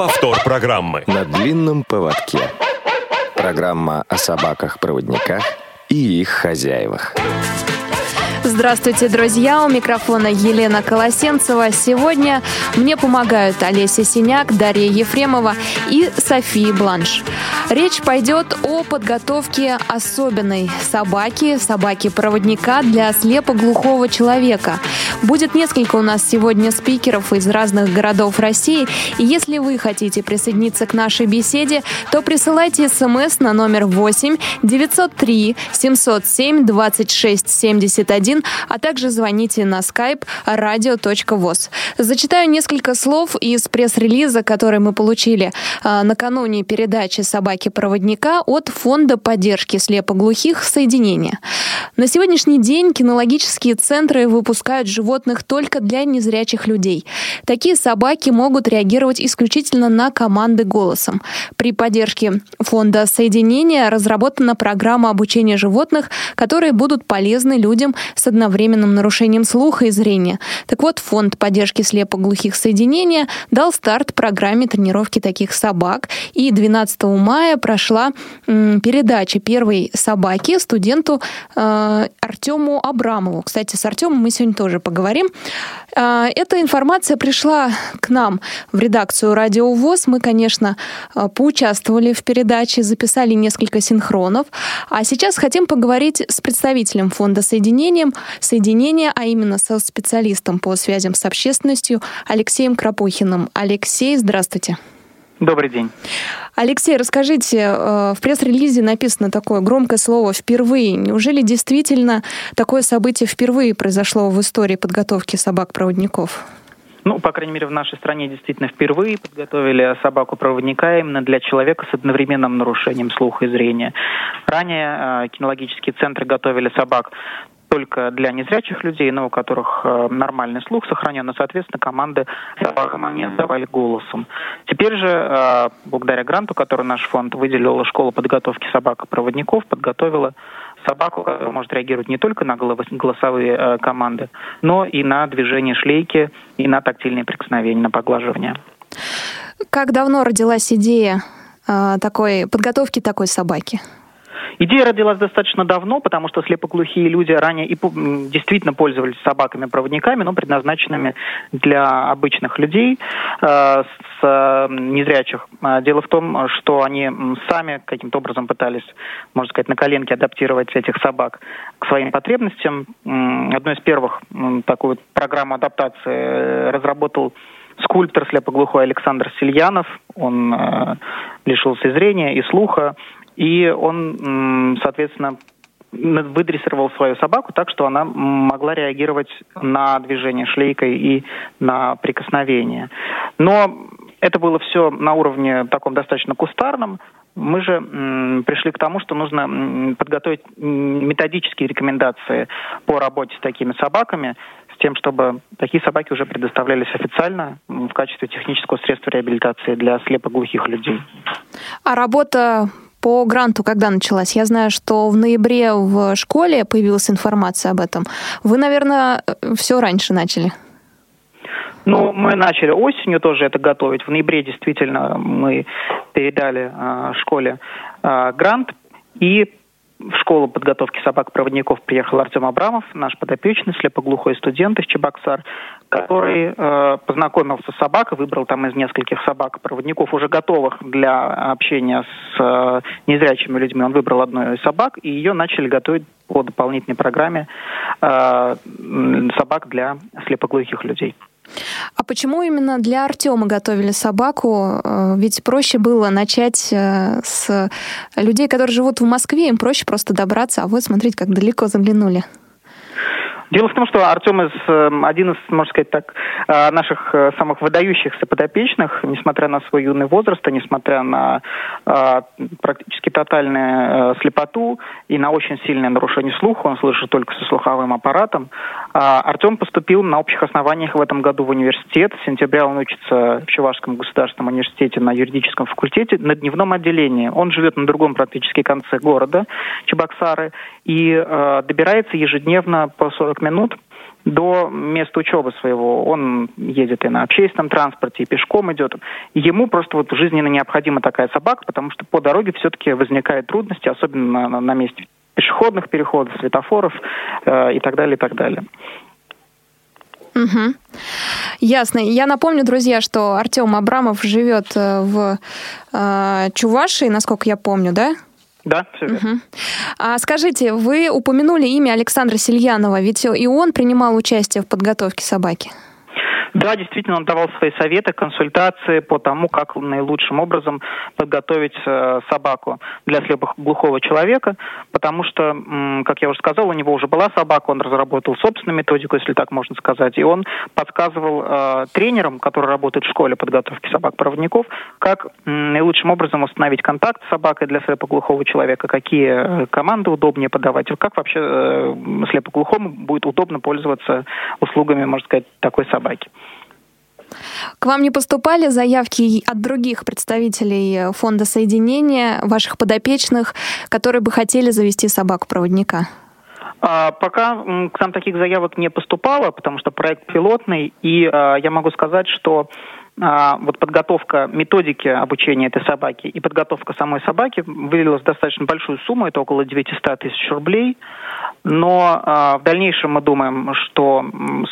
Повтор программы. На длинном поводке. Программа о собаках-проводниках и их хозяевах. Здравствуйте, друзья! У микрофона Елена Колосенцева. Сегодня мне помогают Олеся Синяк, Дарья Ефремова и София Бланш. Речь пойдет о подготовке особенной собаки, собаки-проводника для слепоглухого человека. Будет несколько у нас сегодня спикеров из разных городов России. И если вы хотите присоединиться к нашей беседе, то присылайте смс на номер 8 903 707 26 71, а также звоните на skype radio.voz. Зачитаю несколько слов из пресс-релиза, который мы получили э, накануне передачи «Собаки-проводника» от Фонда поддержки слепоглухих «Соединение». На сегодняшний день кинологические центры выпускают животных только для незрячих людей. Такие собаки могут реагировать исключительно на команды голосом. При поддержке Фонда Соединения разработана программа обучения животных, которые будут полезны людям с одновременным нарушением слуха и зрения. Так вот, Фонд поддержки слепоглухих Соединения дал старт программе тренировки таких собак. И 12 мая прошла передача первой собаки студенту э, Артему Абрамову. Кстати, с Артемом мы сегодня тоже поговорим. Э, эта информация пришла к нам в редакцию Радио ВОЗ. Мы, конечно, э, поучаствовали в передаче, записали несколько синхронов. А сейчас хотим поговорить с представителем Фонда Соединением, Соединения, а именно со специалистом по связям с общественностью Алексеем Крапухиным. Алексей, здравствуйте. Добрый день. Алексей, расскажите, э, в пресс-релизе написано такое громкое слово «впервые». Неужели действительно такое событие впервые произошло в истории подготовки собак-проводников? Ну, по крайней мере, в нашей стране действительно впервые подготовили собаку-проводника именно для человека с одновременным нарушением слуха и зрения. Ранее э, кинологические центры готовили собак только для незрячих людей, но у которых э, нормальный слух сохранен, но, соответственно, команды собакам они отдавали голосом. Теперь же, э, благодаря гранту, который наш фонд выделил, школа подготовки собак-проводников подготовила собаку, которая может реагировать не только на голосовые э, команды, но и на движение шлейки, и на тактильные прикосновения, на поглаживание. Как давно родилась идея такой подготовки такой собаки? Идея родилась достаточно давно, потому что слепоглухие люди ранее и действительно пользовались собаками-проводниками, но предназначенными для обычных людей э, с э, незрячих. Дело в том, что они сами каким-то образом пытались, можно сказать, на коленке адаптировать этих собак к своим потребностям. Одной из первых такую программу адаптации э, разработал скульптор слепоглухой Александр Сильянов. Он э, лишился зрения и слуха. И он, соответственно, выдрессировал свою собаку так, что она могла реагировать на движение шлейкой и на прикосновение. Но это было все на уровне таком достаточно кустарном. Мы же пришли к тому, что нужно подготовить методические рекомендации по работе с такими собаками, с тем, чтобы такие собаки уже предоставлялись официально в качестве технического средства реабилитации для слепоглухих людей. А работа по гранту когда началась? Я знаю, что в ноябре в школе появилась информация об этом. Вы, наверное, все раньше начали. Ну, мы начали осенью тоже это готовить. В ноябре действительно мы передали э, школе э, грант. И в школу подготовки собак-проводников приехал Артем Абрамов, наш подопечный, слепоглухой студент из Чебоксар, который э, познакомился с собакой, выбрал там из нескольких собак-проводников, уже готовых для общения с э, незрячими людьми. Он выбрал одну из собак, и ее начали готовить по дополнительной программе э, собак для слепоглухих людей. А почему именно для Артема готовили собаку? Э, ведь проще было начать э, с людей, которые живут в Москве, им проще просто добраться, а вы смотрите, как далеко заглянули. Дело в том, что Артем из, эм, один из, можно сказать так, э, наших э, самых выдающихся подопечных, несмотря на свой юный возраст, и несмотря на э, практически тотальную слепоту и на очень сильное нарушение слуха, он слышит только со слуховым аппаратом, Артем поступил на общих основаниях в этом году в университет. В сентябре он учится в Чувашском государственном университете на юридическом факультете на дневном отделении. Он живет на другом практически конце города, Чебоксары, и добирается ежедневно по 40 минут до места учебы своего. Он едет и на общественном транспорте, и пешком идет. Ему просто вот жизненно необходима такая собака, потому что по дороге все-таки возникают трудности, особенно на, на месте пешеходных переходов, светофоров э, и так далее, и так далее. Угу. Ясно. Я напомню, друзья, что Артем Абрамов живет э, в э, Чувашии, насколько я помню, да? Да, все верно. Угу. А скажите, вы упомянули имя Александра Сильянова, ведь и он принимал участие в подготовке собаки. Да, действительно, он давал свои советы, консультации по тому, как наилучшим образом подготовить э, собаку для слепоглухого человека, потому что, как я уже сказал, у него уже была собака, он разработал собственную методику, если так можно сказать, и он подсказывал э, тренерам, которые работают в школе подготовки собак-проводников, как наилучшим образом установить контакт с собакой для слепоглухого человека, какие э, команды удобнее подавать, как вообще э, слепоглухому будет удобно пользоваться услугами, можно сказать, такой собаки. К вам не поступали заявки от других представителей фонда соединения, ваших подопечных, которые бы хотели завести собаку-проводника? А, пока к нам таких заявок не поступало, потому что проект пилотный, и а, я могу сказать, что вот подготовка методики обучения этой собаки и подготовка самой собаки вылилась достаточно большую сумму, это около 900 тысяч рублей. Но э, в дальнейшем мы думаем, что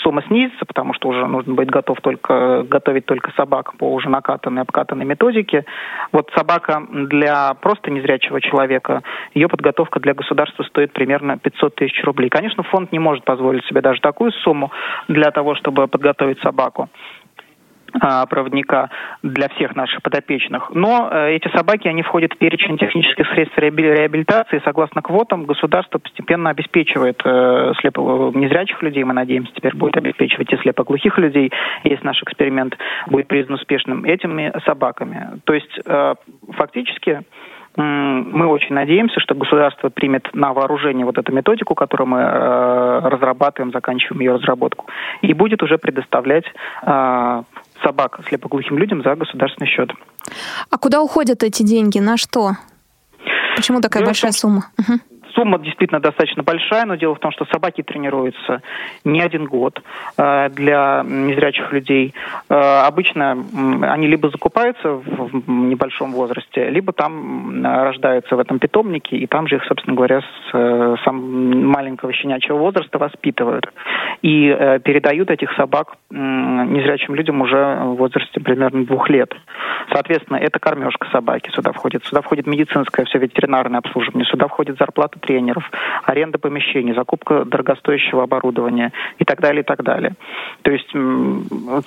сумма снизится, потому что уже нужно быть готов только, готовить только собак по уже накатанной, обкатанной методике. Вот собака для просто незрячего человека, ее подготовка для государства стоит примерно 500 тысяч рублей. Конечно, фонд не может позволить себе даже такую сумму для того, чтобы подготовить собаку. А, проводника для всех наших подопечных. Но э, эти собаки, они входят в перечень технических средств реабилитации. Согласно квотам, государство постепенно обеспечивает э, слепо незрячих людей, мы надеемся, теперь будет обеспечивать и слепоглухих людей, если наш эксперимент будет признан успешным, этими собаками. То есть э, фактически мы очень надеемся, что государство примет на вооружение вот эту методику, которую мы разрабатываем, заканчиваем ее разработку, и будет уже предоставлять собак слепоглухим людям за государственный счет. А куда уходят эти деньги? На что? Почему такая Дело большая том, сумма? Угу. Сумма действительно достаточно большая, но дело в том, что собаки тренируются не один год э, для незрячих людей. Э, обычно они либо закупаются в небольшом возрасте, либо там рождаются в этом питомнике, и там же их, собственно говоря, с э, самого маленького щенячьего возраста воспитывают. И передают этих собак незрячим людям уже в возрасте примерно двух лет. Соответственно, это кормежка собаки сюда входит. Сюда входит медицинское все ветеринарное обслуживание, сюда входит зарплата тренеров, аренда помещений, закупка дорогостоящего оборудования и так далее, и так далее. То есть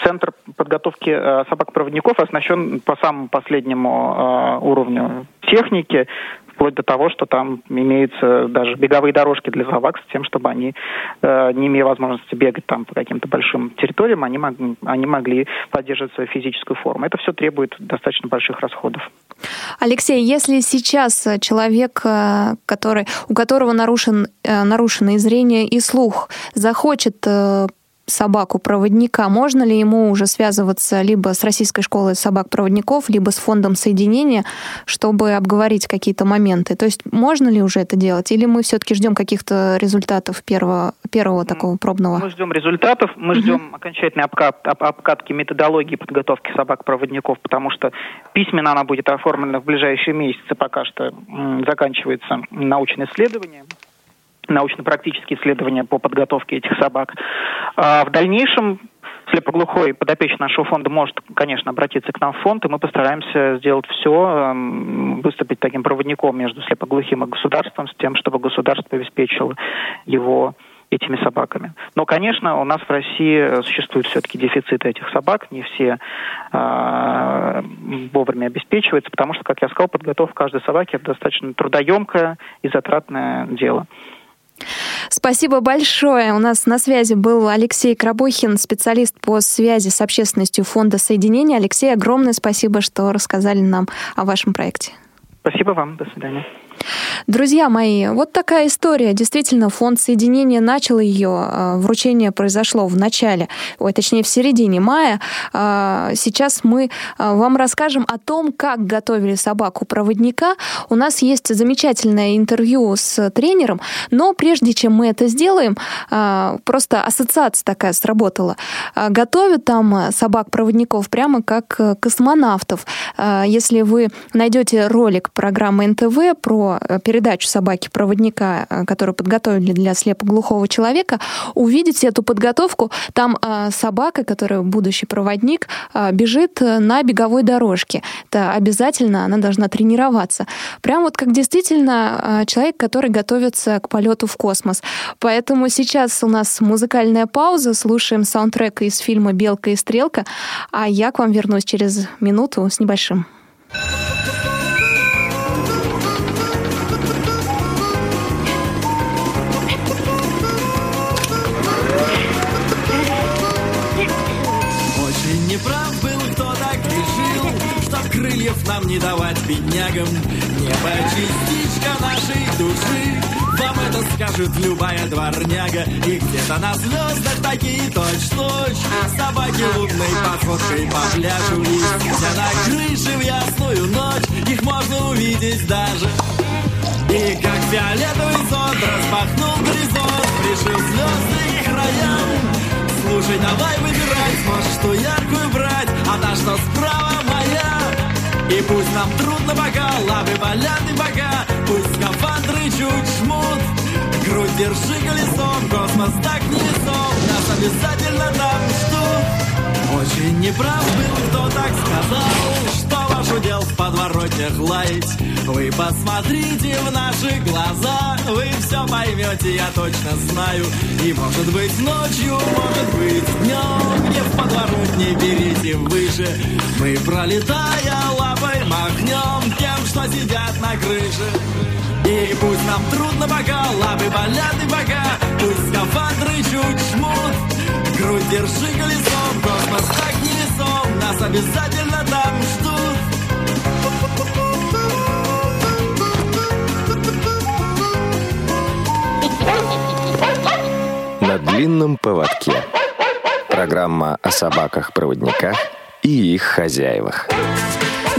центр подготовки э, собак-проводников оснащен по самому последнему э, уровню техники, вплоть до того, что там имеются даже беговые дорожки для собак с тем, чтобы они, э, не имея возможности бегать там по каким-то большим территориям, они, мог, они могли поддерживать свою физическую форму. Это все требует достаточно больших расходов. Алексей, если сейчас человек, э, который, у которого нарушен, э, нарушено и зрение, и слух, захочет э, собаку-проводника, можно ли ему уже связываться либо с Российской школой собак-проводников, либо с фондом соединения, чтобы обговорить какие-то моменты? То есть можно ли уже это делать? Или мы все-таки ждем каких-то результатов первого, первого такого пробного? Мы ждем результатов, мы угу. ждем окончательной обкат, об, обкатки методологии подготовки собак-проводников, потому что письменно она будет оформлена в ближайшие месяцы, пока что заканчивается научное исследование научно-практические исследования по подготовке этих собак. А в дальнейшем слепоглухой подопечный нашего фонда может, конечно, обратиться к нам в фонд, и мы постараемся сделать все, эм, выступить таким проводником между слепоглухим и государством, с тем, чтобы государство обеспечило его этими собаками. Но, конечно, у нас в России существует все-таки дефицит этих собак, не все э, вовремя обеспечиваются, потому что, как я сказал, подготовка каждой собаки это достаточно трудоемкое и затратное дело. Спасибо большое. У нас на связи был Алексей Крабухин, специалист по связи с общественностью Фонда Соединения. Алексей, огромное спасибо, что рассказали нам о вашем проекте. Спасибо вам. До свидания. Друзья мои, вот такая история. Действительно, фонд соединения начал ее. А, вручение произошло в начале, ой, точнее, в середине мая. А, сейчас мы а, вам расскажем о том, как готовили собаку-проводника. У нас есть замечательное интервью с тренером, но прежде чем мы это сделаем, просто ассоциация такая сработала. Готовят там собак-проводников прямо как э, космонавтов. Если вы найдете ролик программы НТВ про э, передачу собаки-проводника, э, которую подготовили для слепоглухого человека, увидите эту подготовку. Там э, собака, которая будущий проводник, бежит на беговой дорожке. Это обязательно, она должна тренироваться. Прям вот как действительно человек, который готовится к полету в космос. Поэтому сейчас у нас музыкальная пауза, слушаем саундтрек из фильма «Белка и стрелка», а я к вам вернусь через минуту с небольшим. крыльев нам не давать беднягам. Небо частичка нашей души. Вам это скажет любая дворняга. И где-то на звездах такие точь-точь Собаки лунной походкой по пляжу Где на крыше в ясную ночь. Их можно увидеть даже. И как фиолетовый зонт распахнул горизонт Пришил звезды к краям Слушай, давай выбирай, сможешь что яркую брать. А та, что справа моя и пусть нам трудно пока, лапы болят и бока, Пусть скафандры чуть жмут, Грудь держи колесом, космос так не несом, Нас обязательно там ждут. Очень неправ был, кто так сказал, Что ваш удел в подворотнях лаять. Вы посмотрите в наши глаза, Вы все поймете, я точно знаю. И может быть ночью, может быть днем, Не в подворотне берите выше. Мы пролетая лапой махнем Тем, что сидят на крыше. И пусть нам трудно пока, лапы болят и бока, Пусть скафандры чуть жмут, грудь держи колесом, Космос так не несом, нас обязательно там ждут. На длинном поводке. Программа о собаках-проводниках и их хозяевах.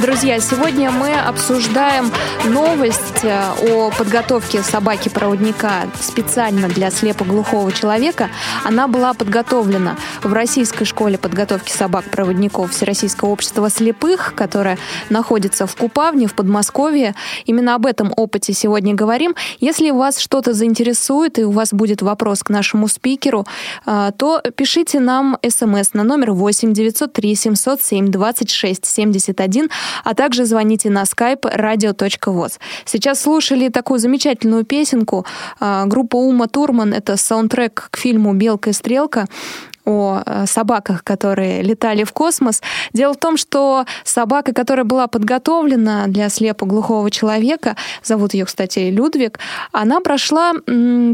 Друзья, сегодня мы обсуждаем новость э, о подготовке собаки-проводника специально для слепоглухого человека. Она была подготовлена в Российской школе подготовки собак-проводников Всероссийского общества слепых, которая находится в Купавне, в Подмосковье. Именно об этом опыте сегодня говорим. Если вас что-то заинтересует и у вас будет вопрос к нашему спикеру, э, то пишите нам смс на номер 8 903 707 26 71 а также звоните на skype radio.voz. Сейчас слушали такую замечательную песенку. А, группа Ума Турман — это саундтрек к фильму «Белка и стрелка» о э, собаках, которые летали в космос. Дело в том, что собака, которая была подготовлена для слепоглухого человека, зовут ее, кстати, Людвиг, она прошла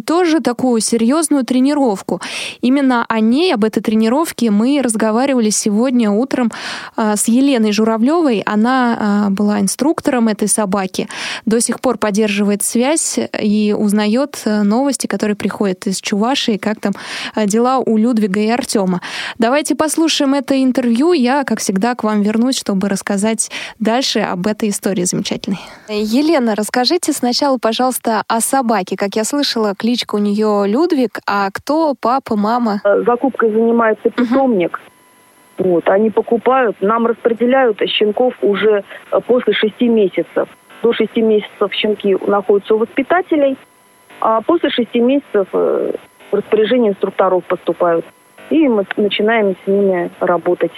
тоже такую серьезную тренировку. Именно о ней, об этой тренировке мы разговаривали сегодня утром а, с Еленой Журавлевой. Она а, была инструктором этой собаки, до сих пор поддерживает связь и узнает э, новости, которые приходят из Чувашии, как там э, дела у Людвига и Артема. Давайте послушаем это интервью. Я, как всегда, к вам вернусь, чтобы рассказать дальше об этой истории замечательной. Елена, расскажите сначала, пожалуйста, о собаке. Как я слышала, кличка у нее Людвиг, а кто папа, мама? Э, закупкой занимается питомник. Угу. Вот, они покупают, нам распределяют щенков уже э, после шести месяцев. До шести месяцев щенки находятся у воспитателей, а после шести месяцев э, в распоряжение инструкторов поступают и мы начинаем с ними работать.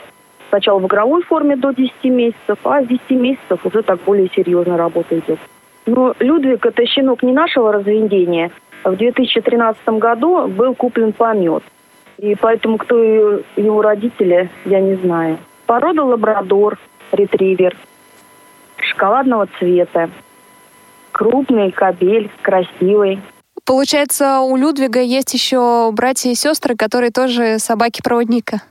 Сначала в игровой форме до 10 месяцев, а с 10 месяцев уже так более серьезно работа идет. Но Людвиг – это щенок не нашего разведения. В 2013 году был куплен помет. И поэтому кто его родители, я не знаю. Порода лабрадор, ретривер, шоколадного цвета. Крупный кабель, красивый. Получается, у Людвига есть еще братья и сестры, которые тоже собаки-проводника.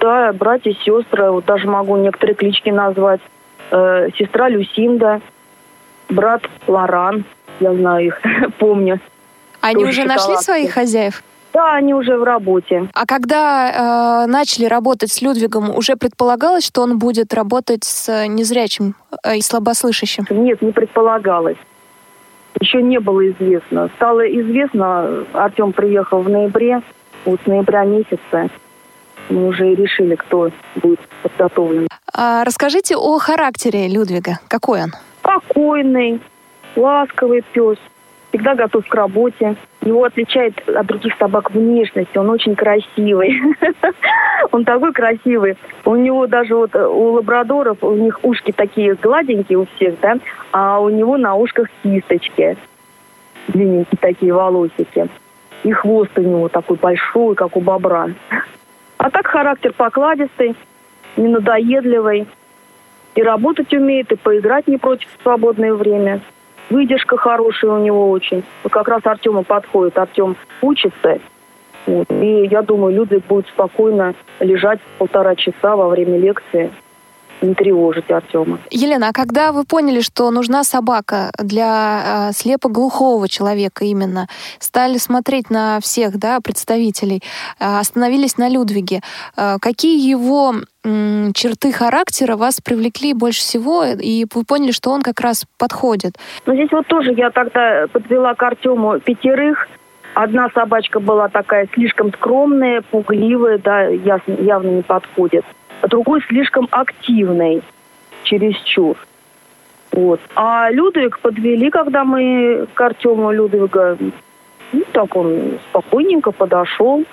Да, братья и сестры, вот даже могу некоторые клички назвать. Э, сестра Люсинда, брат Лоран, я знаю их, помню. Они Тоже уже нашли своих хозяев? Да, они уже в работе. А когда э, начали работать с Людвигом, уже предполагалось, что он будет работать с незрячим э, и слабослышащим? Нет, не предполагалось. Еще не было известно. Стало известно, Артем приехал в ноябре, вот с ноября месяца. Мы уже и решили, кто будет подготовлен. А расскажите о характере Людвига. Какой он? Спокойный, ласковый пес, всегда готов к работе. Его отличает от других собак внешность, он очень красивый. Он такой красивый. У него даже вот э, у лабрадоров, у них ушки такие гладенькие у всех, да, а у него на ушках кисточки. Длинненькие такие волосики. И хвост у него такой большой, как у бобра. А так характер покладистый, ненадоедливый. И работать умеет, и поиграть не против в свободное время. Выдержка хорошая у него очень. Вот как раз Артему подходит. Артем учится. Вот. И я думаю, Людвиг будет спокойно лежать полтора часа во время лекции. Не тревожить Артема. Елена, а когда вы поняли, что нужна собака для э, слепоглухого человека именно, стали смотреть на всех да, представителей, э, остановились на Людвиге, э, какие его м, черты характера вас привлекли больше всего, и вы поняли, что он как раз подходит? Но здесь вот тоже я тогда подвела к Артему пятерых. Одна собачка была такая слишком скромная, пугливая, да, ясно, явно не подходит. А другой слишком активный, чересчур. Вот. А Людвиг подвели, когда мы к Артему Людвига, ну, так он спокойненько подошел,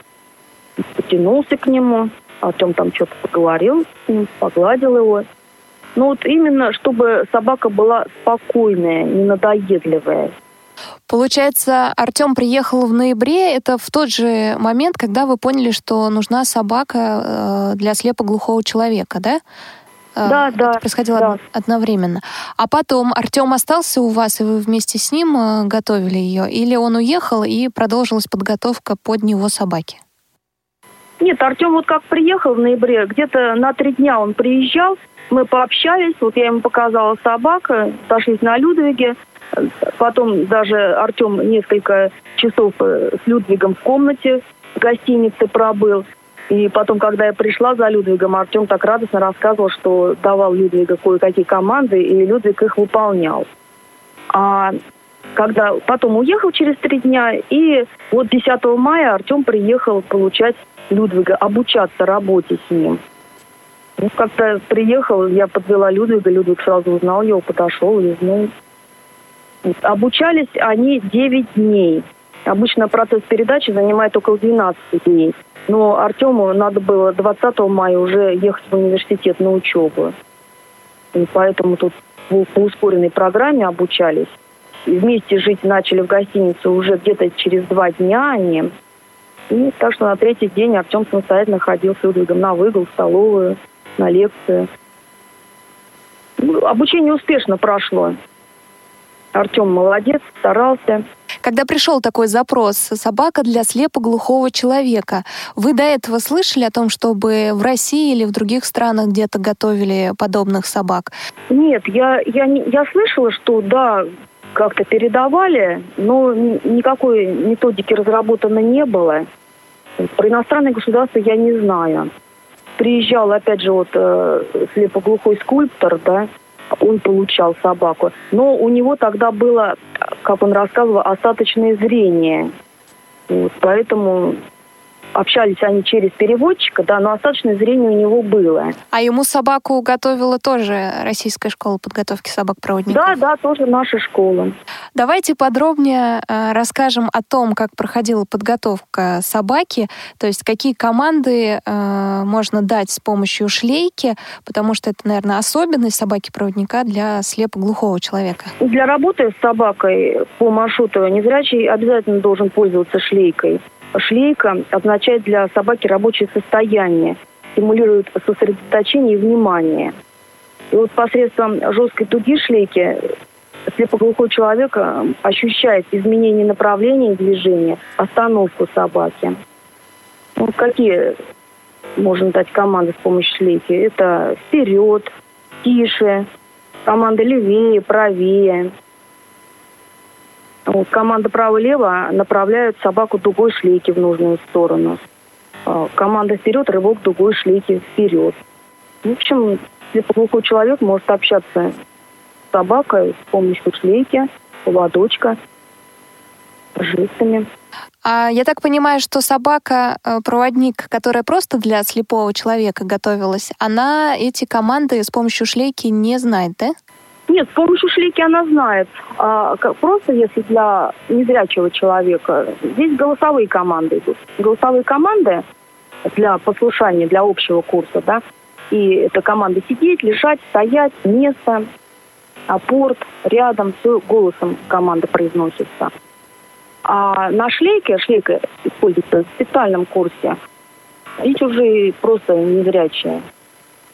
потянулся к нему. Артем там что-то поговорил погладил его. Ну вот именно, чтобы собака была спокойная, не надоедливая. Получается, Артем приехал в ноябре. Это в тот же момент, когда вы поняли, что нужна собака э, для слепоглухого человека, да? Э, Да, это да, происходило да. од- одновременно. А потом Артем остался у вас, и вы вместе с ним э, готовили ее? Или он уехал, и продолжилась подготовка под него собаки? Нет, Артем вот как приехал в ноябре, где-то на три дня он приезжал, мы пообщались, вот я ему показала собак, сошлись на Людвиге, потом даже Артем несколько часов э, с Людвигом в комнате в гостинице пробыл. И потом, когда я пришла за Людвигом, Артем так радостно рассказывал, что давал Людвига кое-какие команды, и Людвиг их выполнял. А когда потом уехал через три дня, и вот 10 мая Артем приехал получать Людвига, обучаться работе с ним. Ну, как-то приехал, я подвела Людвига, Людвиг сразу узнал его, подошел, лизнул. Вот. Обучались они 9 дней. Обычно процесс передачи занимает около 12 дней. Но Артему надо было 20 мая уже ехать в университет на учебу. И поэтому тут по ускоренной программе обучались. И вместе жить начали в гостинице уже где-то через два дня они. И так что на третий день Артем самостоятельно ходил с Людвигом на выгул, в столовую, на лекцию. Ну, обучение успешно прошло. Артем молодец, старался. Когда пришел такой запрос «собака для слепоглухого человека», вы до этого слышали о том, чтобы в России или в других странах где-то готовили подобных собак? Нет, я, я, я слышала, что да, как-то передавали, но никакой методики разработано не было. Про иностранные государства я не знаю. Приезжал, опять же, вот э, слепоглухой скульптор, да, он получал собаку. Но у него тогда было, как он рассказывал, остаточное зрение. Вот, поэтому общались они через переводчика, да, но остаточное зрение у него было. А ему собаку готовила тоже Российская школа подготовки собак-проводников? Да, да, тоже наша школа. Давайте подробнее э, расскажем о том, как проходила подготовка собаки, то есть какие команды э, можно дать с помощью шлейки, потому что это, наверное, особенность собаки-проводника для слепоглухого человека. Для работы с собакой по маршруту незрячий обязательно должен пользоваться шлейкой. Шлейка означает для собаки рабочее состояние, стимулирует сосредоточение и внимание. И вот посредством жесткой дуги шлейки слепоглухой человек э, ощущает изменение направления движения, остановку собаки. Ну, какие можно дать команды с помощью шлейки? Это вперед, тише, команда левее, правее. Команда право-лево направляет собаку дугой шлейки в нужную сторону. А, команда вперед, рывок дугой шлейки вперед. В общем, слепоглухой человек может общаться с собакой с помощью шлейки, поводочка, жестами. А я так понимаю, что собака-проводник, которая просто для слепого человека готовилась, она эти команды с помощью шлейки не знает, да? Нет, с помощью шлейки она знает. А, просто если для незрячего человека, здесь голосовые команды идут. Голосовые команды для послушания, для общего курса, да, и это команды сидеть, лежать, стоять, место, апорт, рядом, все голосом команда произносится. А на шлейке, шлейка используется в специальном курсе, здесь уже просто незрячие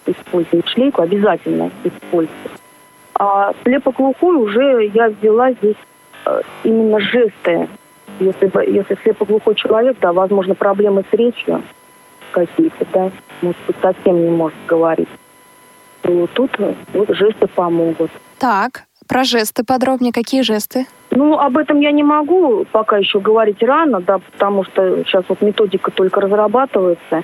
используют шлейку, обязательно используют. А слепоглухой уже я взяла здесь э, именно жесты. Если, если слепоглухой человек, да, возможно, проблемы с речью какие-то, да, может быть, совсем не может говорить, то тут вот жесты помогут. Так, про жесты подробнее. Какие жесты? Ну, об этом я не могу пока еще говорить рано, да, потому что сейчас вот методика только разрабатывается,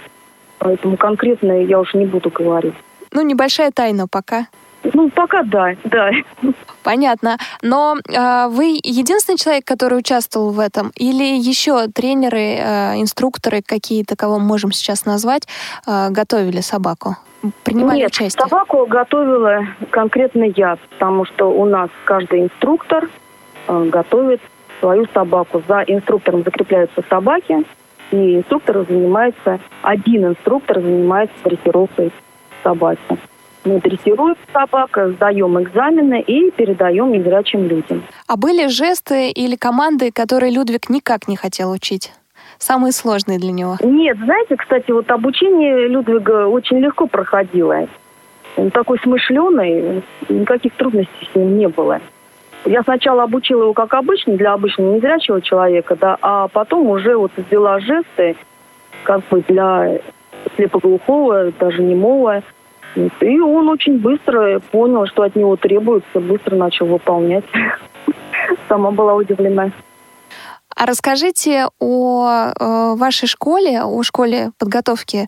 поэтому конкретно я уже не буду говорить. Ну, небольшая тайна пока. Ну, пока да, да. Понятно. Но э, вы единственный человек, который участвовал в этом? Или еще тренеры, э, инструкторы какие-то, кого мы можем сейчас назвать, э, готовили собаку? Принимали Нет, участие? собаку готовила конкретно я, потому что у нас каждый инструктор э, готовит свою собаку. За инструктором закрепляются собаки, и инструктор занимается, один инструктор занимается дрессировкой собаки. Мы дрессируем собак, сдаем экзамены и передаем незрячим людям. А были жесты или команды, которые Людвиг никак не хотел учить? Самые сложные для него? Нет, знаете, кстати, вот обучение Людвига очень легко проходило. Он такой смышленый, никаких трудностей с ним не было. Я сначала обучила его как обычно, для обычного незрячего человека, да, а потом уже вот ввела жесты, как бы для слепоглухого, даже немого. И он очень быстро понял, что от него требуется, быстро начал выполнять. Сама была удивлена. А расскажите о э, вашей школе, о школе подготовки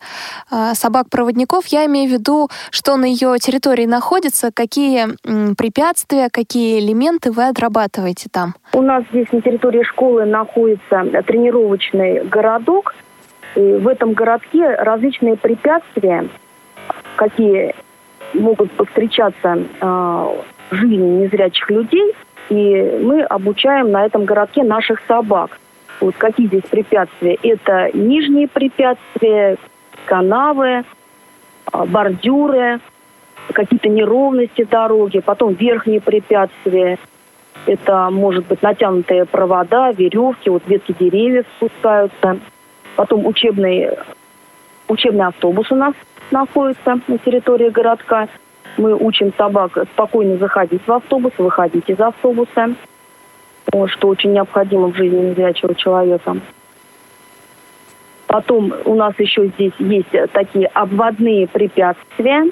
э, собак-проводников. Я имею в виду, что на ее территории находится, какие препятствия, какие элементы вы отрабатываете там? У нас здесь на территории школы находится тренировочный городок. И в этом городке различные препятствия какие могут повстречаться э, жизни незрячих людей, и мы обучаем на этом городке наших собак. Вот какие здесь препятствия? Это нижние препятствия, канавы, а, бордюры, какие-то неровности дороги, потом верхние препятствия. Это, может быть, натянутые провода, веревки, вот ветки деревьев спускаются. Потом учебный, учебный автобус у нас находится на территории городка. Мы учим собак спокойно заходить в автобус, выходить из автобуса, что очень необходимо в жизни незрячего человека. Потом у нас еще здесь есть такие обводные препятствия.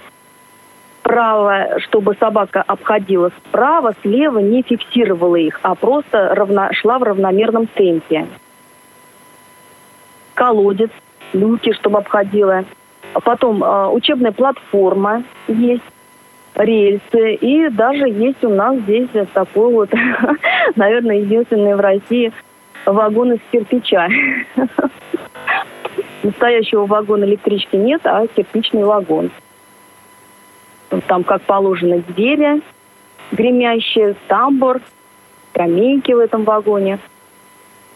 Право, чтобы собака обходила справа, слева, не фиксировала их, а просто равно, шла в равномерном темпе. Колодец, люки, чтобы обходила Потом э, учебная платформа есть, рельсы. И даже есть у нас здесь такой вот, наверное, единственный в России вагон из кирпича. Настоящего вагона электрички нет, а кирпичный вагон. Там, как положено, двери гремящие, тамбур, скамейки в этом вагоне.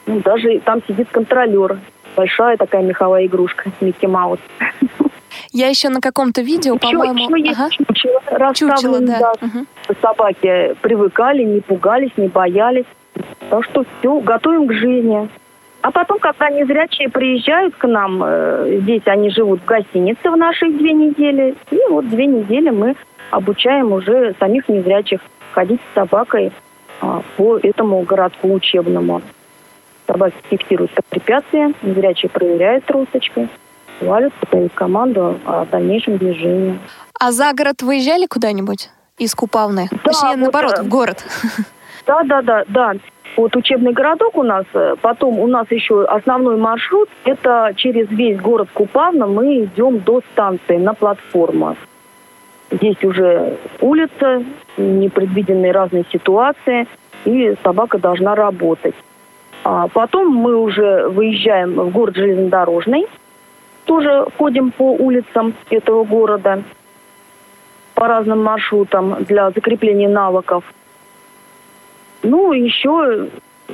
Ну, даже там сидит контролер. Большая такая меховая игрушка, Микки Маус. Я еще на каком-то видео, по-моему... Ага. Чучело, чучело, да. да. Угу. Собаки привыкали, не пугались, не боялись. Так что все, готовим к жизни. А потом, когда незрячие приезжают к нам, э, здесь они живут в гостинице в нашей две недели, и вот две недели мы обучаем уже самих незрячих ходить с собакой э, по этому городку учебному. Собаки фиксируют препятствия, незрячие проверяют тросточкой валят подают команду о дальнейшем движении. А за город выезжали куда-нибудь из Купавны? Да, Точнее, вот, наоборот, в город. Да, да, да, да. вот учебный городок у нас, э, потом у нас еще основной маршрут, это через весь город Купавна мы идем до станции на платформу. Здесь уже улица, непредвиденные разные ситуации, и собака должна работать. А потом мы уже выезжаем в город железнодорожный, тоже ходим по улицам этого города по разным маршрутам для закрепления навыков. Ну, еще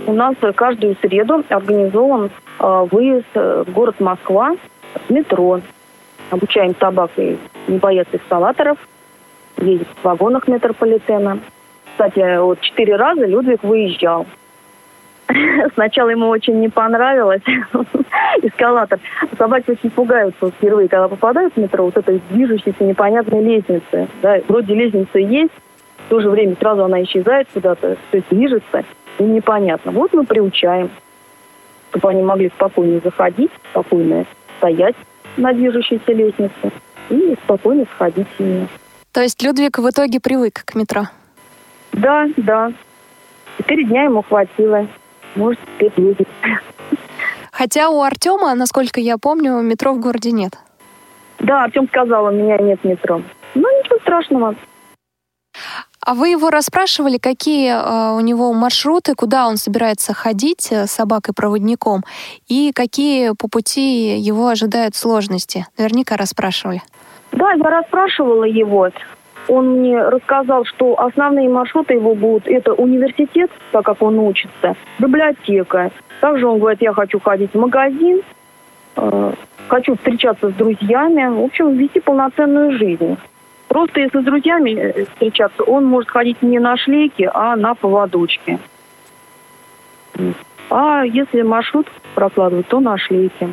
у нас каждую среду организован э, выезд в город Москва в метро. Обучаем собак и не бояться эскалаторов, ездить в вагонах метрополитена. Кстати, вот четыре раза Людвиг выезжал. Сначала ему очень не понравилось эскалатор. Собаки очень пугаются впервые, когда попадают в метро, вот этой движущейся непонятной лестницы. Да, вроде лестница есть, в то же время сразу она исчезает куда-то, то есть движется, и непонятно. Вот мы приучаем, чтобы они могли спокойно заходить, спокойно стоять на движущейся лестнице и спокойно сходить с ними. То есть Людвиг в итоге привык к метро? Да, да. Четыре дня ему хватило. Может, теперь едет. Хотя у Артема, насколько я помню, метро в городе нет. Да, Артем сказал, у меня нет метро. Ну, ничего страшного. А вы его расспрашивали, какие э, у него маршруты, куда он собирается ходить с собакой-проводником, и какие по пути его ожидают сложности? Наверняка расспрашивали. Да, я расспрашивала его. Он мне рассказал, что основные маршруты его будут это университет, так как он учится, библиотека. Также он говорит, я хочу ходить в магазин, э, хочу встречаться с друзьями, в общем, вести полноценную жизнь. Просто если с друзьями э, встречаться, он может ходить не на шлейке, а на поводочке. А если маршрут прокладывать, то на шлейке.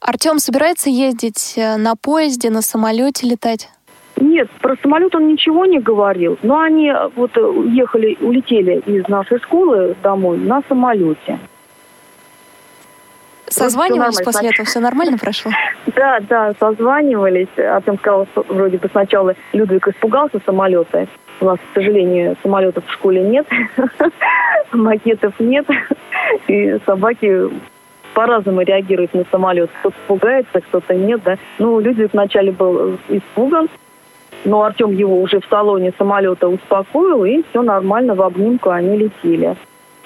Артем собирается ездить э, на поезде, на самолете летать? Нет, про самолет он ничего не говорил. Но они э, вот уехали, улетели из нашей школы домой на самолете. Созванивались после этого? Все нормально прошло? Да, да, созванивались. Артем сказал, что вроде бы сначала Людвиг испугался самолета. У нас, к сожалению, самолетов в школе нет, макетов нет. И собаки по-разному реагируют на самолет. Кто-то пугается, кто-то нет, да. Ну, Людвиг вначале был испуган, но Артем его уже в салоне самолета успокоил, и все нормально, в обнимку они летели.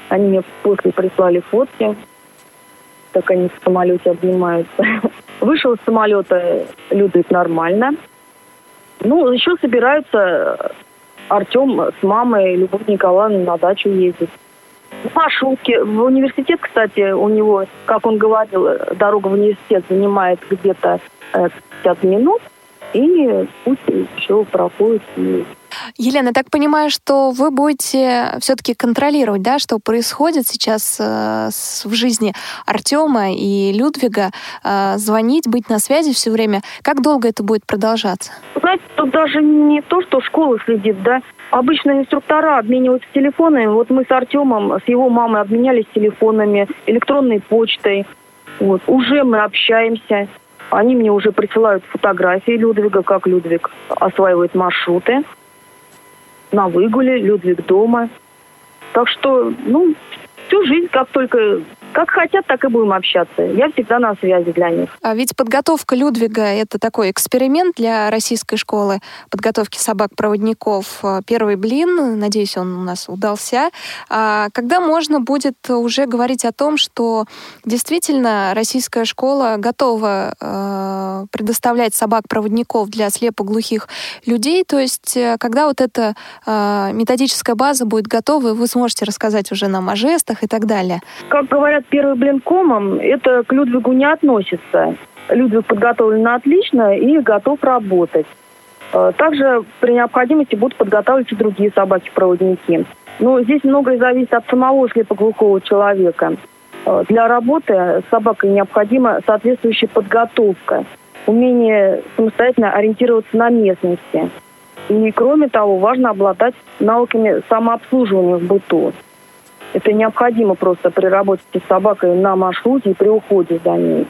Они мне после прислали фотки как они в самолете обнимаются. Вышел из самолета Людвиг нормально. Ну, еще собираются Артем с мамой Любовь Николаевна на дачу ездить. Маршрутки. В университет, кстати, у него, как он говорил, дорога в университет занимает где-то 50 э, минут. И путь еще проходит Елена, я так понимаю, что вы будете все-таки контролировать, да, что происходит сейчас э, в жизни Артема и Людвига, э, звонить, быть на связи все время. Как долго это будет продолжаться? Знаете, тут даже не то, что школа следит, да. Обычно инструктора обмениваются телефонами. Вот мы с Артемом, с его мамой обменялись телефонами, электронной почтой. Вот. Уже мы общаемся. Они мне уже присылают фотографии Людвига, как Людвиг осваивает маршруты на выгуле, Людвиг дома. Так что, ну, всю жизнь, как только как хотят, так и будем общаться. Я всегда на связи для них. А ведь подготовка Людвига — это такой эксперимент для российской школы подготовки собак-проводников. Первый блин, надеюсь, он у нас удался. А когда можно будет уже говорить о том, что действительно российская школа готова э, предоставлять собак-проводников для слепоглухих людей? То есть э, когда вот эта э, методическая база будет готова, вы сможете рассказать уже нам о жестах и так далее? Как говорят первый блин комом, это к Людвигу не относится. Людвиг подготовлен отлично и готов работать. Э, также при необходимости будут подготавливаться другие собаки-проводники. Но здесь многое зависит от самого слепоглухого человека. Э, для работы с собакой необходима соответствующая подготовка, умение самостоятельно ориентироваться на местности. И кроме того, важно обладать навыками самообслуживания в быту. Это необходимо просто при работе с собакой на маршруте и при уходе за ней.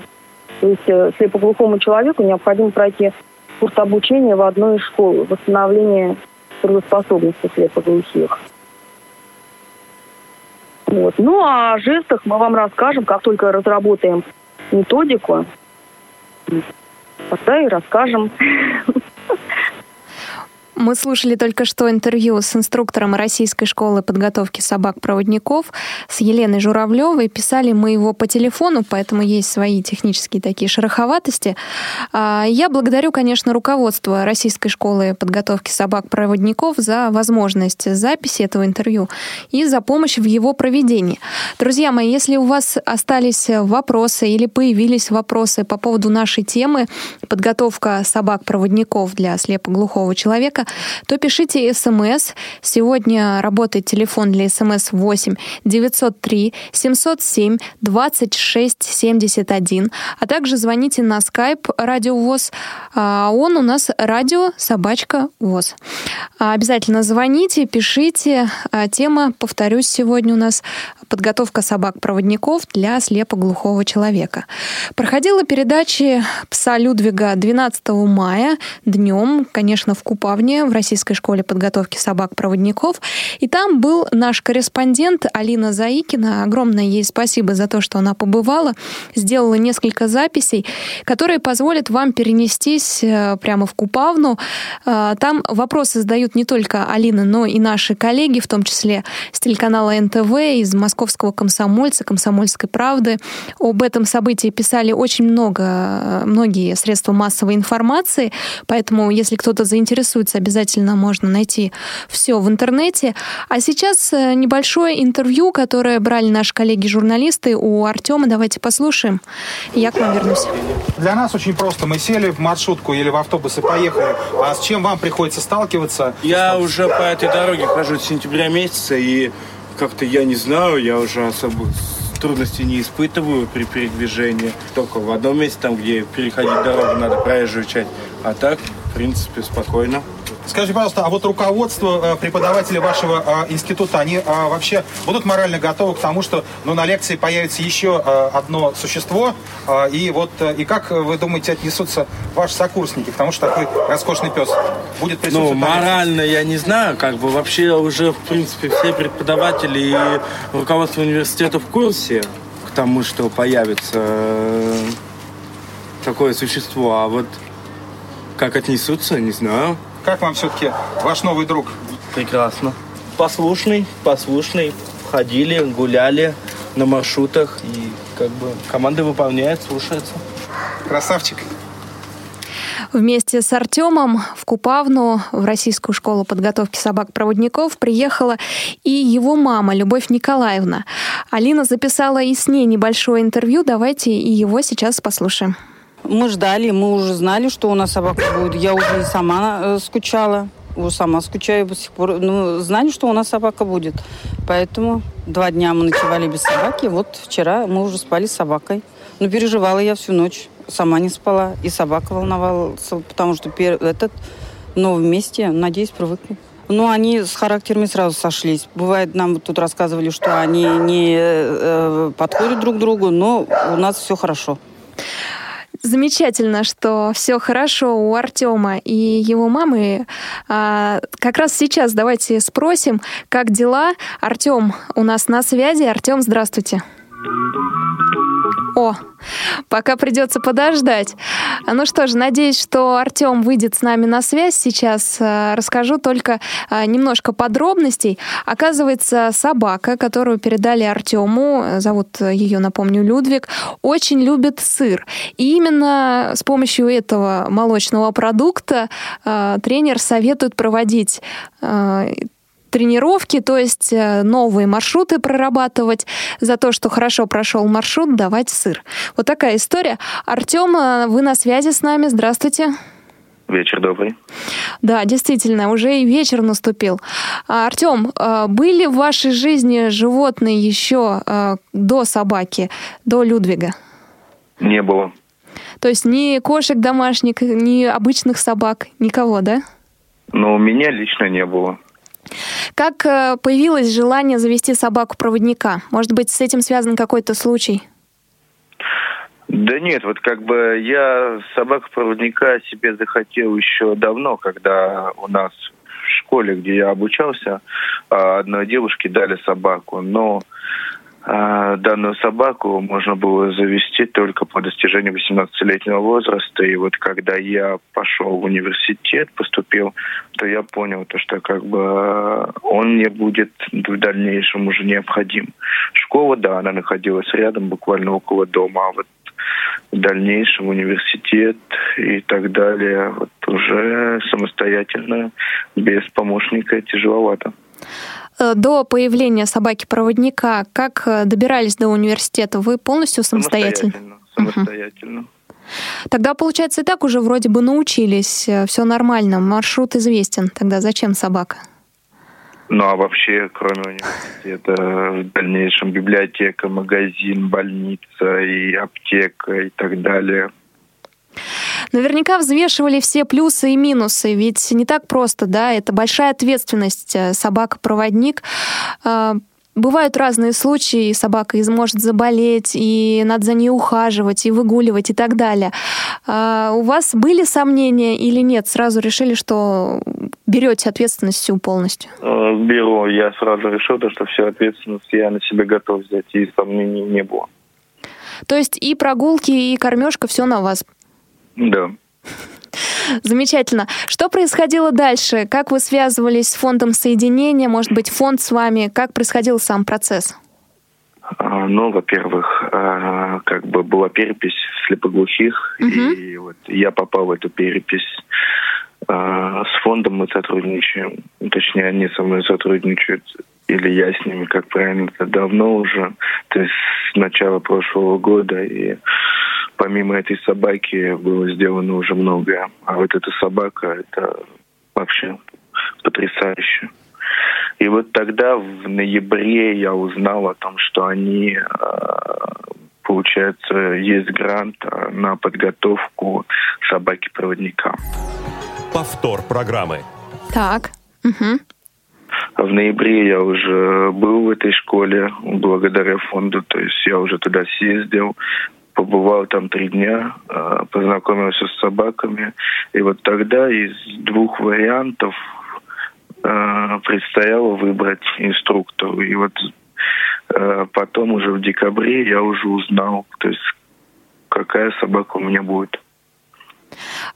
То есть э, слепоглухому человеку необходимо пройти курс обучения в одной из школ восстановления трудоспособности слепоглухих. Вот. Ну, а о жестах мы вам расскажем, как только разработаем методику. Тогда и расскажем. Мы слушали только что интервью с инструктором Российской школы подготовки собак-проводников, с Еленой Журавлевой. Писали мы его по телефону, поэтому есть свои технические такие шероховатости. А, я благодарю, конечно, руководство Российской школы подготовки собак-проводников за возможность записи этого интервью и за помощь в его проведении. Друзья мои, если у вас остались вопросы или появились вопросы по поводу нашей темы подготовка собак-проводников для слепоглухого человека, то пишите смс. Сегодня работает телефон для смс 8 903 707 26 71, а также звоните на skype Радио ВОЗ. А он у нас радио собачка ВОЗ. Обязательно звоните, пишите. А тема, повторюсь, сегодня у нас подготовка собак-проводников для слепоглухого человека. Проходила передачи пса Людвига 12 мая днем, конечно, в Купавне, в Российской школе подготовки собак-проводников. И там был наш корреспондент Алина Заикина. Огромное ей спасибо за то, что она побывала, сделала несколько записей, которые позволят вам перенестись э, прямо в Купавну. Э, там вопросы задают не только Алина, но и наши коллеги, в том числе с телеканала НТВ, из московского комсомольца, комсомольской правды. Об этом событии писали очень много, многие средства массовой информации, поэтому если кто-то заинтересуется, обязательно можно найти все в интернете. А сейчас э, небольшое интервью, которое брали наши коллеги-журналисты у Артема. Давайте послушаем. Я к вам вернусь. Для нас очень просто. Мы сели в маршрутку или в автобус и поехали. А с чем вам приходится сталкиваться? Я уже по этой дороге хожу с сентября месяца, и как-то я не знаю, я уже особо трудностей не испытываю при передвижении. Только в одном месте, там, где переходить дорогу, надо проезжую часть. А так, в принципе, спокойно. Скажите, пожалуйста, а вот руководство, э, преподаватели вашего э, института, они э, вообще будут морально готовы к тому, что ну, на лекции появится еще одно существо, и вот и как вы думаете отнесутся ваши сокурсники, потому что такой роскошный пес будет присутствовать? Ну, морально я не знаю, как бы вообще уже, в принципе, все преподаватели и руководство университета в курсе к тому, что появится такое существо, а вот как отнесутся, не знаю. Как вам все-таки ваш новый друг? Прекрасно. Послушный, послушный. Ходили, гуляли на маршрутах. И как бы команда выполняет, слушается. Красавчик. Вместе с Артемом в Купавну, в Российскую школу подготовки собак-проводников, приехала и его мама, Любовь Николаевна. Алина записала и с ней небольшое интервью. Давайте и его сейчас послушаем. Мы ждали, мы уже знали, что у нас собака будет. Я уже и сама э, скучала. Уже сама скучаю до сих пор. Ну, знали, что у нас собака будет. Поэтому два дня мы ночевали без собаки. Вот вчера мы уже спали с собакой. Но переживала я всю ночь. Сама не спала. И собака волновалась, потому что этот новый месте, надеюсь, привыкну. Ну, они с характерами сразу сошлись. Бывает, нам тут рассказывали, что они не э, подходят друг другу, но у нас все хорошо. Замечательно, что все хорошо у Артема и его мамы. А, как раз сейчас давайте спросим, как дела. Артем у нас на связи. Артем, здравствуйте. О, пока придется подождать. Ну что ж, надеюсь, что Артем выйдет с нами на связь сейчас. Э, расскажу только э, немножко подробностей. Оказывается, собака, которую передали Артему, э, зовут ее, напомню, Людвиг, очень любит сыр. И именно с помощью этого молочного продукта тренер советует проводить тренировки, то есть э, новые маршруты прорабатывать, за то, что хорошо прошел маршрут, давать сыр. Вот такая история. Артем, э, вы на связи с нами. Здравствуйте. Вечер добрый. Да, действительно, уже и вечер наступил. Артем, э, были в вашей жизни животные еще до собаки, до Людвига? Не было. То есть ни кошек домашних, ни обычных собак, никого, да? Ну, у меня лично не было. Как э, появилось желание завести собаку-проводника? Может быть, с этим связан какой-то случай? Да нет, вот как бы я собаку-проводника себе захотел еще давно, когда у нас в школе, где я обучался, а, одной девушке дали собаку. Но данную собаку можно было завести только по достижении 18-летнего возраста. И вот когда я пошел в университет, поступил, то я понял, то, что как бы он мне будет в дальнейшем уже необходим. Школа, да, она находилась рядом, буквально около дома, а вот в дальнейшем университет и так далее, вот уже самостоятельно, без помощника тяжеловато. Э, до появления собаки-проводника, как э, добирались до университета? Вы полностью самостоятельно? Самостоятельно. самостоятельно. Угу. Тогда, получается, и так уже вроде бы научились, э, все нормально, маршрут известен. Тогда зачем собака? Ну а вообще, кроме университета, в дальнейшем библиотека, магазин, больница и аптека и так далее – Наверняка взвешивали все плюсы и минусы, ведь не так просто, да, это большая ответственность. Э, собака-проводник э, Бывают разные случаи, собака может заболеть, и надо за ней ухаживать, и выгуливать, и так далее. А у вас были сомнения или нет? Сразу решили, что берете ответственность всю полностью? Э, беру. Я сразу решил, что всю ответственность я на себя готов взять, и сомнений не было. То есть и прогулки, и кормежка, все на вас? Да. Замечательно. Что происходило дальше? Как вы связывались с фондом соединения? Может быть, фонд с вами? Как происходил сам процесс? А, ну, во-первых, а, как бы была перепись слепоглухих, угу. и вот я попал в эту перепись. А, с фондом мы сотрудничаем, точнее, они со мной сотрудничают, или я с ними, как правильно, это давно уже, то есть с начала прошлого года, и помимо этой собаки было сделано уже многое. А вот эта собака, это вообще потрясающе. И вот тогда, в ноябре, я узнал о том, что они, а, получается, есть грант а, на подготовку собаки-проводника. Повтор программы. Так. Угу. В ноябре я уже был в этой школе благодаря фонду, то есть я уже туда съездил, побывал там три дня, а, познакомился с собаками. И вот тогда из двух вариантов а, предстояло выбрать инструктору. И вот а, потом уже в декабре я уже узнал, то есть какая собака у меня будет.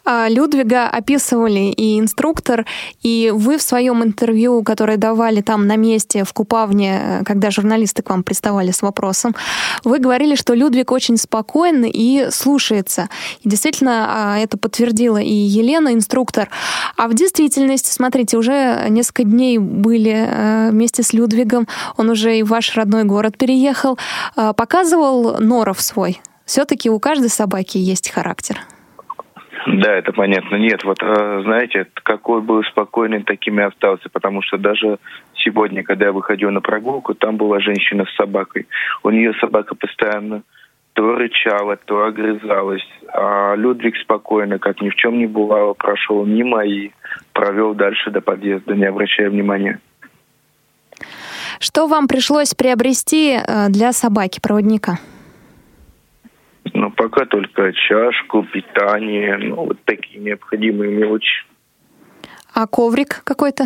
А, Людвига описывали и инструктор, и вы в своем интервью, которое давали там на месте в Купавне, когда журналисты к вам приставали с вопросом, вы говорили, что Людвиг очень спокоен и слушается. И действительно, а, это подтвердила и Елена, инструктор. А в действительности, смотрите, уже несколько дней были э, вместе с Людвигом, он уже и в ваш родной город переехал, а, показывал норов свой. Все-таки у каждой собаки есть характер. Да, это понятно. Нет, вот э, знаете, какой был спокойный, таким и остался, потому что даже сегодня, когда я выходил на прогулку, там была женщина с собакой. У нее собака постоянно то рычала, то огрызалась. А Людвиг спокойно, как ни в чем не бывало, прошел мимо и провел дальше до подъезда, не обращая внимания. Что вам пришлось приобрести э, для собаки-проводника? Ну, пока только чашку, питание, ну, вот такие необходимые мелочи. А коврик какой-то?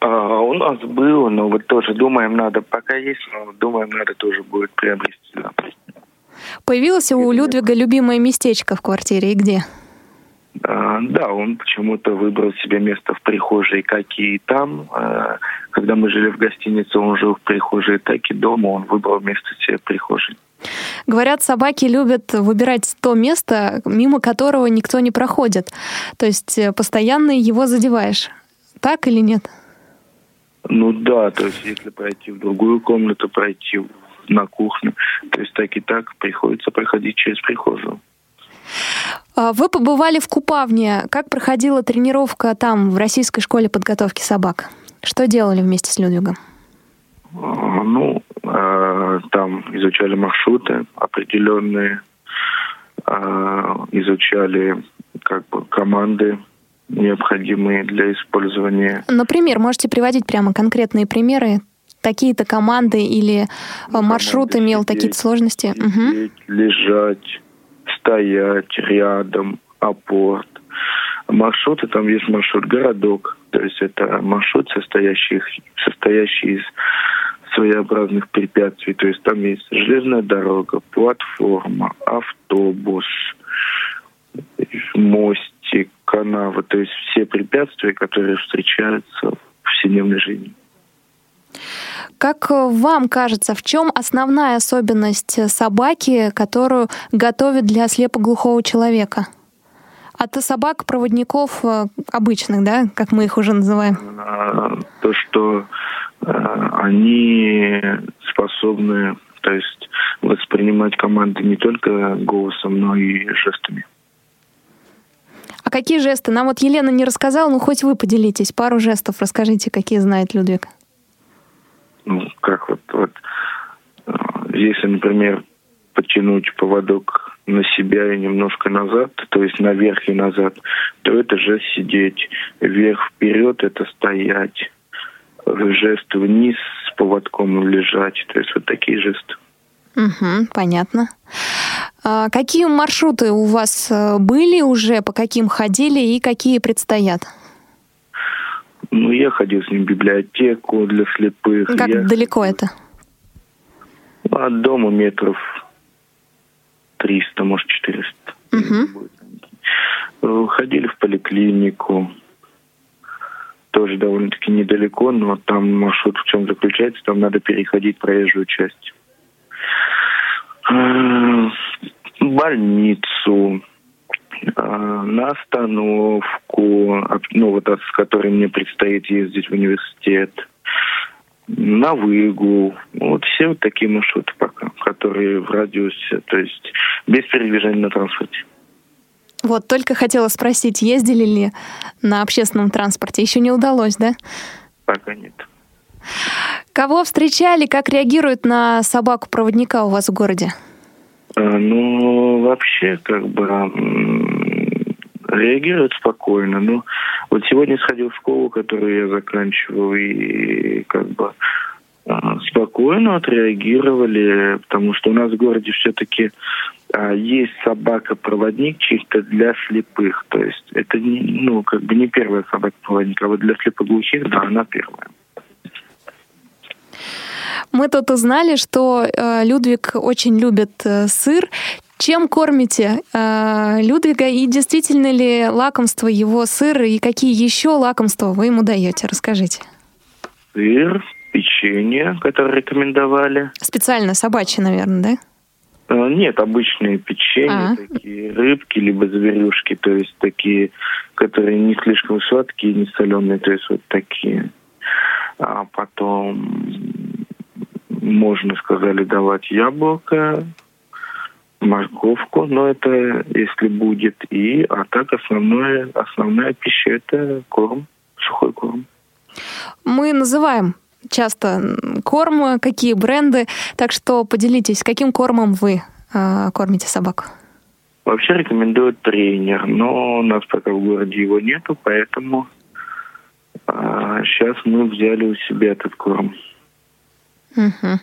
А, у нас был, но вот тоже думаем, надо, пока есть, но думаем, надо тоже будет приобрести. Да. Появилось у Людвига любимое местечко в квартире и где? А, да, он почему-то выбрал себе место в прихожей, как и там. А, когда мы жили в гостинице, он жил в прихожей, так и дома он выбрал место себе в прихожей. Говорят, собаки любят выбирать то место, мимо которого никто не проходит. То есть э, постоянно его задеваешь. Так или нет? Ну да, то есть если пройти в другую комнату, пройти на кухню, то есть так и так приходится проходить через прихожую. А вы побывали в Купавне. Как проходила тренировка там, в российской школе подготовки собак? Что делали вместе с Людвигом? А, ну, там изучали маршруты определенные, а, изучали как бы команды необходимые для использования. Например, можете приводить прямо конкретные примеры? Такие-то команды или маршрут команды имел такие-то сложности? Сидеть, угу. лежать, стоять рядом, апорт. Маршруты, там есть маршрут городок, то есть это маршрут, состоящий, состоящий из своеобразных препятствий. То есть там есть железная дорога, платформа, автобус, мостик, канава. То есть все препятствия, которые встречаются в повседневной жизни. Как вам кажется, в чем основная особенность собаки, которую готовят для слепоглухого человека? От собак-проводников э, обычных, да, как мы их уже называем? А, то, что они способны, то есть воспринимать команды не только голосом, но и жестами. А какие жесты? Нам вот Елена не рассказала, ну хоть вы поделитесь. Пару жестов расскажите, какие знает Людвиг ну, как вот, вот э, если, например, потянуть поводок на себя и немножко назад, то есть наверх и назад, то это жест сидеть. Вверх вперед это стоять. Жест вниз с поводком лежать. То есть вот такие жесты. Угу, понятно. А какие маршруты у вас э, были уже, по каким ходили и какие предстоят? Ну, я ходил с ним в библиотеку для слепых. Как я... далеко это? От дома метров 300, может, 400. Угу. Ходили в поликлинику. Тоже довольно-таки недалеко, но там маршрут в чем заключается, там надо переходить проезжую часть. Э, больницу, а, на остановку, ну вот с которой мне предстоит ездить в университет, на выгул. Вот все вот такие маршруты пока, которые в радиусе, то есть без передвижения на транспорте. Вот, только хотела спросить, ездили ли на общественном транспорте? Еще не удалось, да? Пока нет. Кого встречали, как реагируют на собаку-проводника у вас в городе? А, ну, вообще, как бы, реагируют спокойно. Ну, вот сегодня сходил в школу, которую я заканчивал, и как бы спокойно отреагировали, потому что у нас в городе все-таки а, есть собака-проводник чисто для слепых. То есть это не, ну, как бы не первая собака-проводник, а вот для слепоглухих, да, она первая. Мы тут узнали, что э, Людвиг очень любит э, сыр. Чем кормите э, Людвига и действительно ли лакомство его сыр и какие еще лакомства вы ему даете? Расскажите. Сыр, печенье, которое рекомендовали. Специально собачье, наверное, да? Э, нет, обычные печенья, а. такие рыбки, либо зверюшки, то есть такие, которые не слишком сладкие, не соленые, то есть вот такие. А потом можно, сказали, давать яблоко, морковку, но это если будет. И, а так основное, основная пища – это корм, сухой корм. Мы называем часто корм, какие бренды. Так что поделитесь, каким кормом вы э, кормите собаку? Вообще рекомендуют тренер, но у нас пока в городе его нету, поэтому э, сейчас мы взяли у себя этот корм. Угу.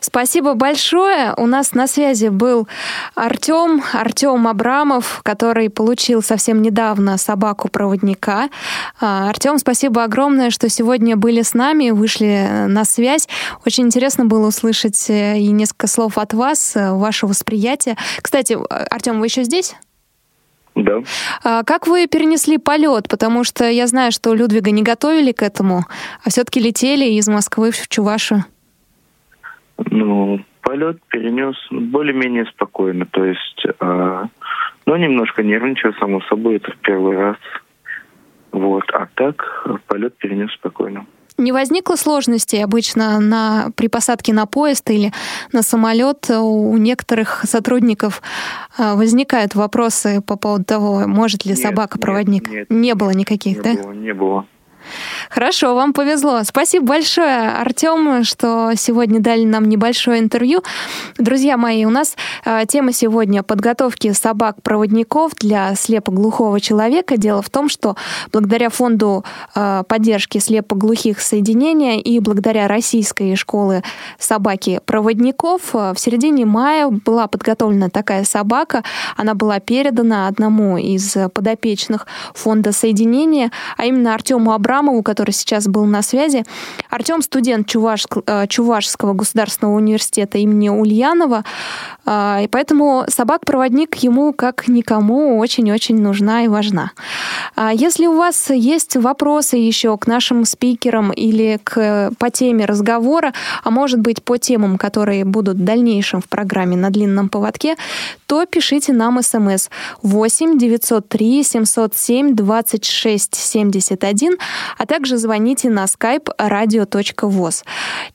Спасибо большое. У нас на связи был Артем, Артем Абрамов, который получил совсем недавно собаку-проводника. А, Артем, спасибо огромное, что сегодня были с нами, вышли на связь. Очень интересно было услышать э, и несколько слов от вас, э, ваше восприятие. Кстати, Артем, вы еще здесь? Да. А как вы перенесли полет? Потому что я знаю, что Людвига не готовили к этому, а все-таки летели из Москвы в Чувашию. Ну, полет перенес более-менее спокойно. То есть, э, ну, немножко нервничал, само собой, это в первый раз. Вот. А так полет перенес спокойно. Не возникло сложностей обычно на, при посадке на поезд или на самолет у некоторых сотрудников э, возникают вопросы по поводу того, может ли собака-проводник? Нет, нет, не было никаких, не да? Было, не было. Хорошо, вам повезло. Спасибо большое, Артем, что сегодня дали нам небольшое интервью. Друзья мои, у нас э, тема сегодня подготовки собак-проводников для слепоглухого человека. Дело в том, что благодаря фонду э, поддержки слепоглухих соединения и благодаря российской школы собаки-проводников э, в середине мая была подготовлена такая собака. Она была передана одному из подопечных фонда соединения, а именно Артему Абрамову, который сейчас был на связи. Артем студент Чувашск, э, Чувашского государственного университета имени Ульянова, э, и поэтому собак-проводник ему, как никому, очень-очень нужна и важна. А если у вас есть вопросы еще к нашим спикерам или к, по теме разговора, а может быть по темам, которые будут в дальнейшем в программе на длинном поводке, то пишите нам смс 8 903 707 26 71, а также звоните на skype radio.voz.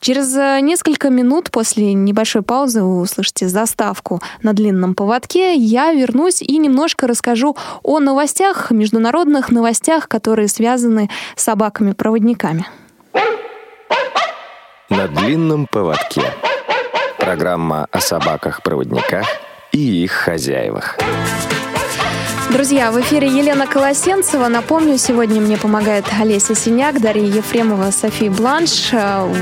Через э, несколько минут после небольшой паузы вы услышите заставку на длинном поводке. Я вернусь и немножко расскажу о новостях, международных новостях, которые связаны с собаками-проводниками. На длинном поводке. Программа о собаках-проводниках и их хозяевах. Друзья, в эфире Елена Колосенцева. Напомню, сегодня мне помогает Олеся Синяк, Дарья Ефремова, София Бланш.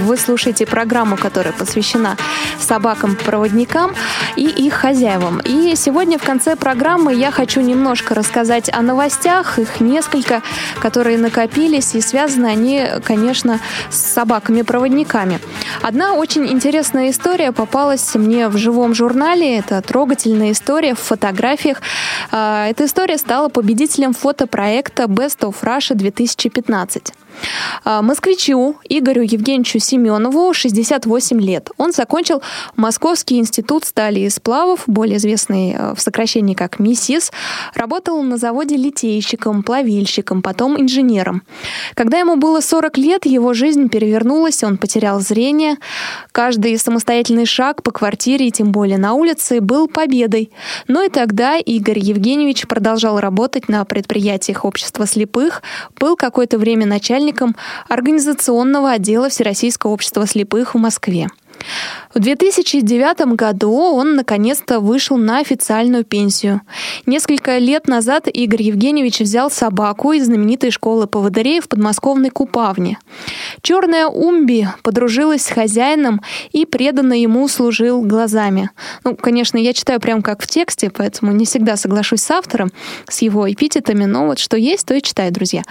Вы слушаете программу, которая посвящена собакам-проводникам и их хозяевам. И сегодня в конце программы я хочу немножко рассказать о новостях. Их несколько, которые накопились, и связаны они, конечно, с собаками-проводниками. Одна очень интересная история попалась мне в живом журнале. Это трогательная история в фотографиях. А, эта история история стала победителем фотопроекта Best of Russia 2015. А, москвичу Игорю Евгеньевичу Семенову 68 лет. Он закончил Московский институт стали и сплавов, более известный э, в сокращении как МИСИС. Работал на заводе литейщиком, плавильщиком, потом инженером. Когда ему было 40 лет, его жизнь перевернулась, он потерял зрение. Каждый самостоятельный шаг по квартире и тем более на улице был победой. Но и тогда Игорь Евгеньевич продолжал работать на предприятиях общества слепых, был какое-то время начальником начальником организационного отдела Всероссийского общества слепых в Москве. В 2009 году он наконец-то вышел на официальную пенсию. Несколько лет назад Игорь Евгеньевич взял собаку из знаменитой школы поводырей в подмосковной Купавне. Черная Умби подружилась с хозяином и преданно ему служил глазами. Ну, конечно, я читаю прям как в тексте, поэтому не всегда соглашусь с автором, с его эпитетами, но вот что есть, то и читаю, друзья.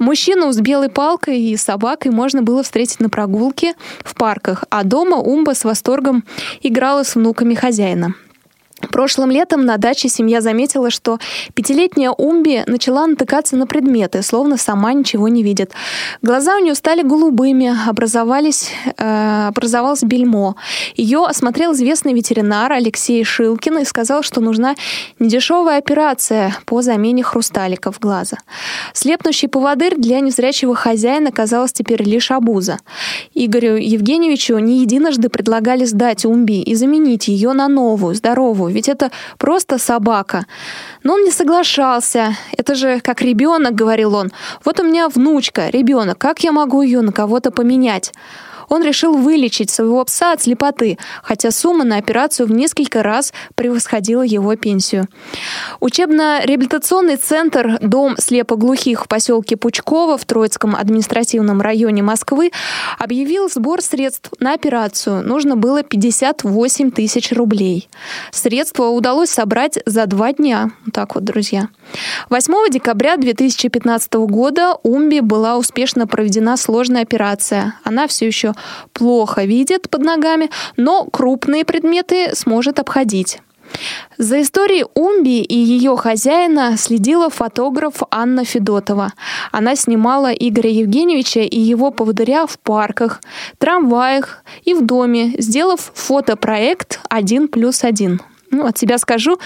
Мужчину с белой палкой и собакой можно было встретить на прогулке в парках, а дома Умба с восторгом играла с внуками хозяина. Прошлым летом на даче семья заметила, что пятилетняя Умби начала натыкаться на предметы, словно сама ничего не видит. Глаза у нее стали голубыми, образовались, э, образовалось бельмо. Ее осмотрел известный ветеринар Алексей Шилкин и сказал, что нужна недешевая операция по замене хрусталиков глаза. Слепнущий поводырь для незрячего хозяина казалось теперь лишь обуза. Игорю Евгеньевичу не единожды предлагали сдать Умби и заменить ее на новую, здоровую, ведь это просто собака. Но он не соглашался. Это же как ребенок, говорил он. Вот у меня внучка, ребенок, как я могу ее на кого-то поменять? Он решил вылечить своего пса от слепоты, хотя сумма на операцию в несколько раз превосходила его пенсию. Учебно-реабилитационный центр «Дом слепоглухих» в поселке Пучково в Троицком административном районе Москвы объявил сбор средств на операцию. Нужно было 58 тысяч рублей. Средства удалось собрать за два дня. Так вот, друзья. 8 декабря 2015 года Умби была успешно проведена сложная операция. Она все еще плохо видит под ногами, но крупные предметы сможет обходить. За историей Умби и ее хозяина следила фотограф Анна Федотова. Она снимала Игоря Евгеньевича и его поводыря в парках, трамваях и в доме, сделав фотопроект «Один плюс один». Ну, от себя скажу.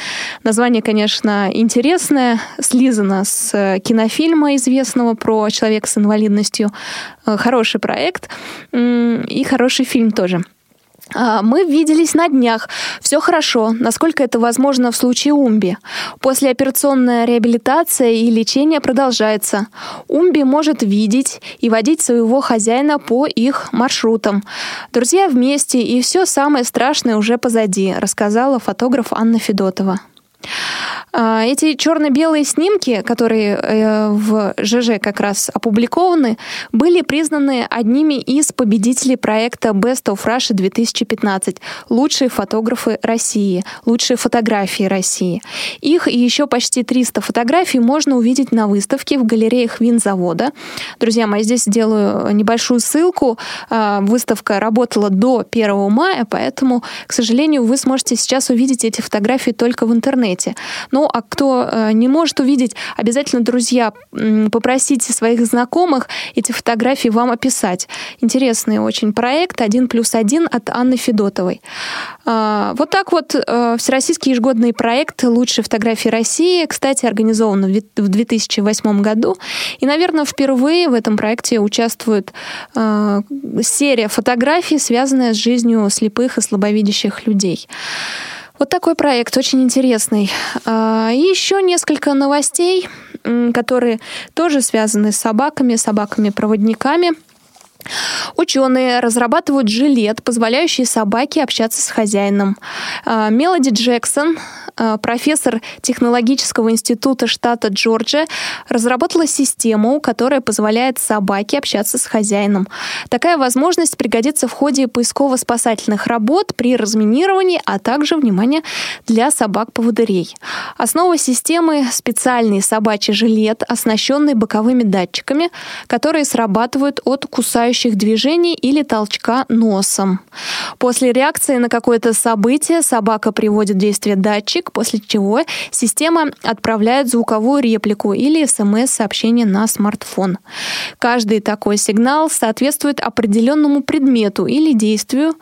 Название, конечно, интересное. Слизано с э, кинофильма известного про человека с инвалидностью. Э, хороший проект и хороший фильм тоже. А, мы виделись на днях. Все хорошо, насколько это возможно в случае Умби. Послеоперационная реабилитация и лечение продолжается. Умби может видеть и водить своего хозяина по их маршрутам. Друзья вместе, и все самое страшное уже позади, рассказала фотограф Анна Федотова. А, эти черно-белые снимки, которые э, в ЖЖ как раз опубликованы, были признаны одними из победителей проекта Best of Russia 2015 «Лучшие фотографы России», «Лучшие фотографии России». Их и еще почти 300 фотографий можно увидеть на выставке в галереях винзавода. Друзья мои, здесь сделаю небольшую ссылку. А, выставка работала до 1 мая, поэтому, к сожалению, вы сможете сейчас увидеть эти фотографии только в интернете. Ну, а кто э, не может увидеть, обязательно, друзья, попросите своих знакомых эти фотографии вам описать. Интересный очень проект «Один плюс один» от Анны Федотовой. А, вот так вот э, Всероссийский ежегодный проект «Лучшие фотографии России», кстати, организован в 2008 году. И, наверное, впервые в этом проекте участвует э, серия фотографий, связанная с жизнью слепых и слабовидящих людей. Вот такой проект, очень интересный. А, и еще несколько новостей, которые тоже связаны с собаками, собаками-проводниками. Ученые разрабатывают жилет, позволяющий собаке общаться с хозяином. А, Мелоди Джексон, а, профессор технологического института штата Джорджия, разработала систему, которая позволяет собаке общаться с хозяином. Такая возможность пригодится в ходе поисково-спасательных работ при разминировании, а также, внимание, для собак-поводырей. Основа системы — специальный собачий жилет, оснащенный боковыми датчиками, которые срабатывают от кусающих движений или толчка носом. После реакции на какое-то событие собака приводит в действие датчик, после чего система отправляет звуковую реплику или смс-сообщение на смартфон. Каждый такой сигнал соответствует определенному предмету или действию,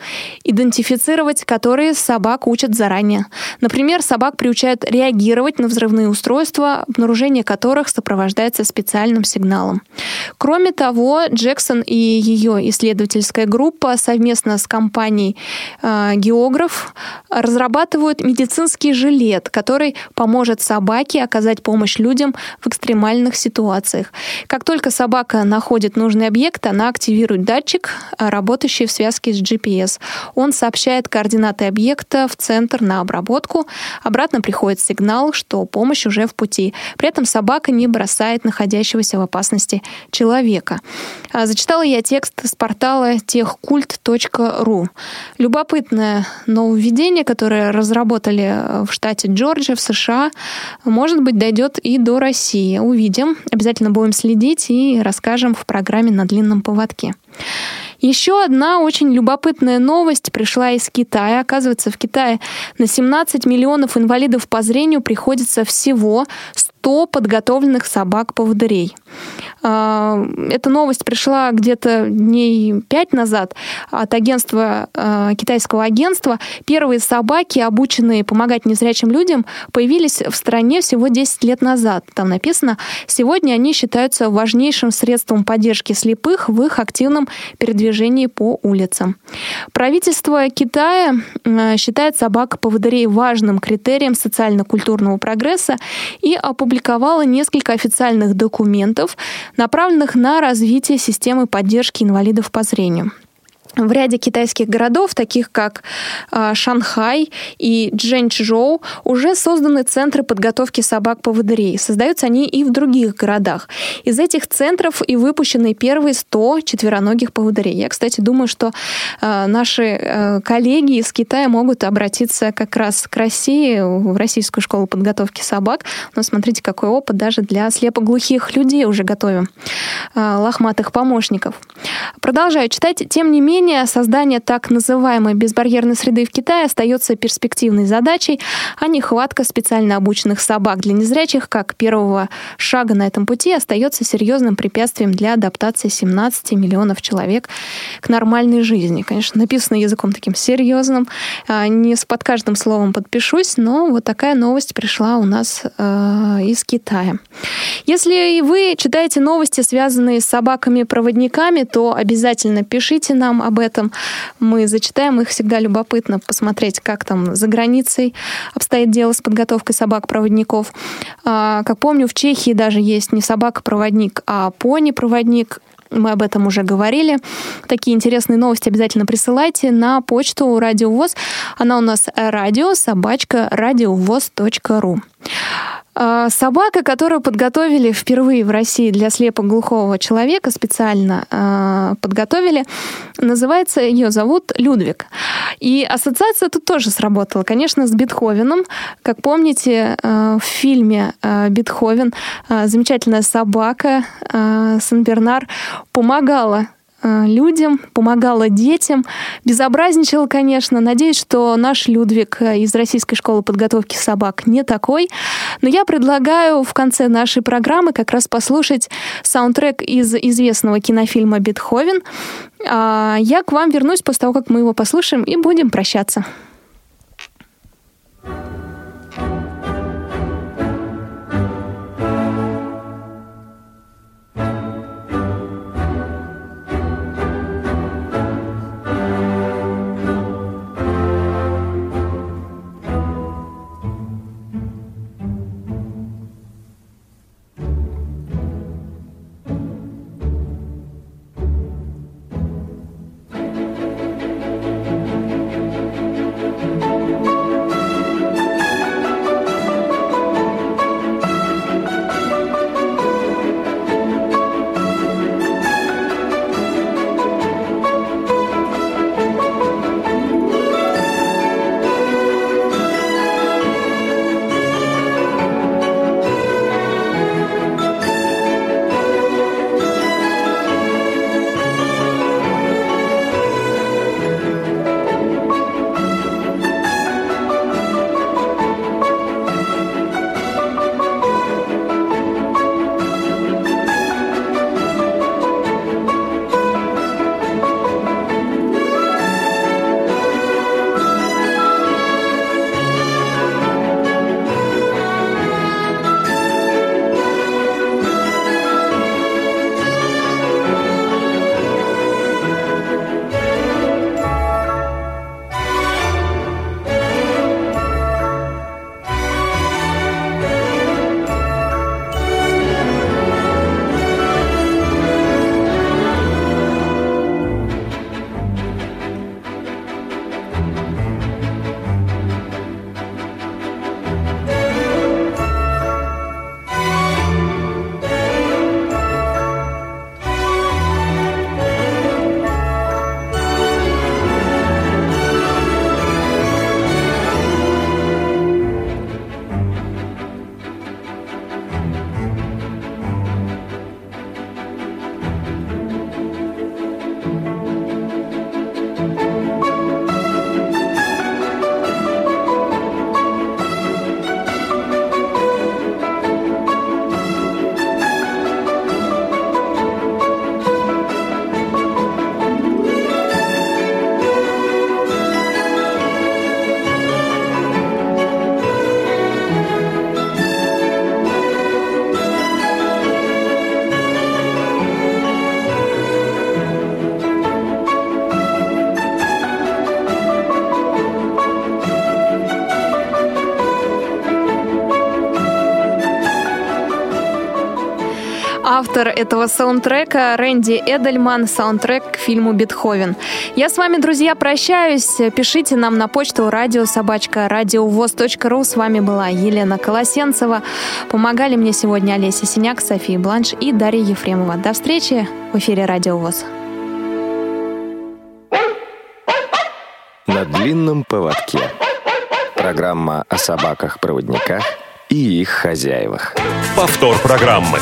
идентифицировать которые собак учат заранее. Например, собак приучают реагировать на взрывные устройства, обнаружение которых сопровождается специальным сигналом. Кроме того, Джексон и ее исследовательская группа совместно с компанией э, Географ разрабатывают медицинские жилеты жилет, который поможет собаке оказать помощь людям в экстремальных ситуациях. Как только собака находит нужный объект, она активирует датчик, а, работающий в связке с GPS. Он сообщает координаты объекта в центр на обработку. Обратно приходит сигнал, что помощь уже в пути. При этом собака не бросает находящегося в опасности человека. А, зачитала я текст с портала техкульт.ру. Любопытное нововведение, которое разработали э, в штате штате Джорджия в США, может быть, дойдет и до России. Увидим. Обязательно будем следить и расскажем в программе «На длинном поводке». Еще одна очень любопытная новость пришла из Китая. Оказывается, в Китае на 17 миллионов инвалидов по зрению приходится всего 100 подготовленных собак-поводырей. А, эта новость пришла где-то дней пять назад от агентства, а, китайского агентства. Первые собаки, обученные помогать незрячим людям, появились в стране всего 10 лет назад. Там написано, сегодня они считаются важнейшим средством поддержки слепых в их активном передвижении по улицам. Правительство Китая считает собак-поводырей важным критерием социально-культурного прогресса и опубликовал опубликовала несколько официальных документов, направленных на развитие системы поддержки инвалидов по зрению. В ряде китайских городов, таких как э, Шанхай и Джэньчжоу, уже созданы центры подготовки собак-поводырей. Создаются они и в других городах. Из этих центров и выпущены первые 100 четвероногих поводырей. Я, кстати, думаю, что э, наши э, коллеги из Китая могут обратиться как раз к России, в Российскую школу подготовки собак. Но смотрите, какой опыт даже для слепоглухих людей уже готовим. Лохматых помощников. Продолжаю читать. Тем не менее, менее, создание так называемой безбарьерной среды в Китае остается перспективной задачей, а нехватка специально обученных собак для незрячих, как первого шага на этом пути, остается серьезным препятствием для адаптации 17 миллионов человек к нормальной жизни. Конечно, написано языком таким серьезным, а, не под каждым словом подпишусь, но вот такая новость пришла у нас э, из Китая. Если вы читаете новости, связанные с собаками-проводниками, то обязательно пишите нам об об этом. Мы зачитаем их, всегда любопытно посмотреть, как там за границей обстоит дело с подготовкой собак-проводников. А, как помню, в Чехии даже есть не собака-проводник, а пони-проводник. Мы об этом уже говорили. Такие интересные новости обязательно присылайте на почту Радио ВОЗ. Она у нас радио собачка радиовоз.ру. А, собака, которую подготовили впервые в России для слепоглухого человека, специально э, подготовили, называется, ее зовут Людвиг. И ассоциация тут тоже сработала, конечно, с Бетховеном. Как помните, э, в фильме Бетховен замечательная собака Сан-Бернар помогала людям, помогала детям. Безобразничала, конечно. Надеюсь, что наш Людвиг э, из Российской школы подготовки собак не такой. Но я предлагаю в конце нашей программы как раз послушать саундтрек из известного кинофильма «Бетховен». А я к вам вернусь после того, как мы его послушаем, и будем прощаться. Автор этого саундтрека Рэнди Эдельман, саундтрек к фильму «Бетховен». Я с вами, друзья, прощаюсь. Пишите нам на почту радиособачка радиовоз.ру. С вами была Елена Колосенцева. Помогали мне сегодня Олеся Синяк, София Бланш и Дарья Ефремова. До встречи в эфире «Радио ВОЗ». На длинном поводке. Программа о собаках-проводниках и их хозяевах. Повтор программы.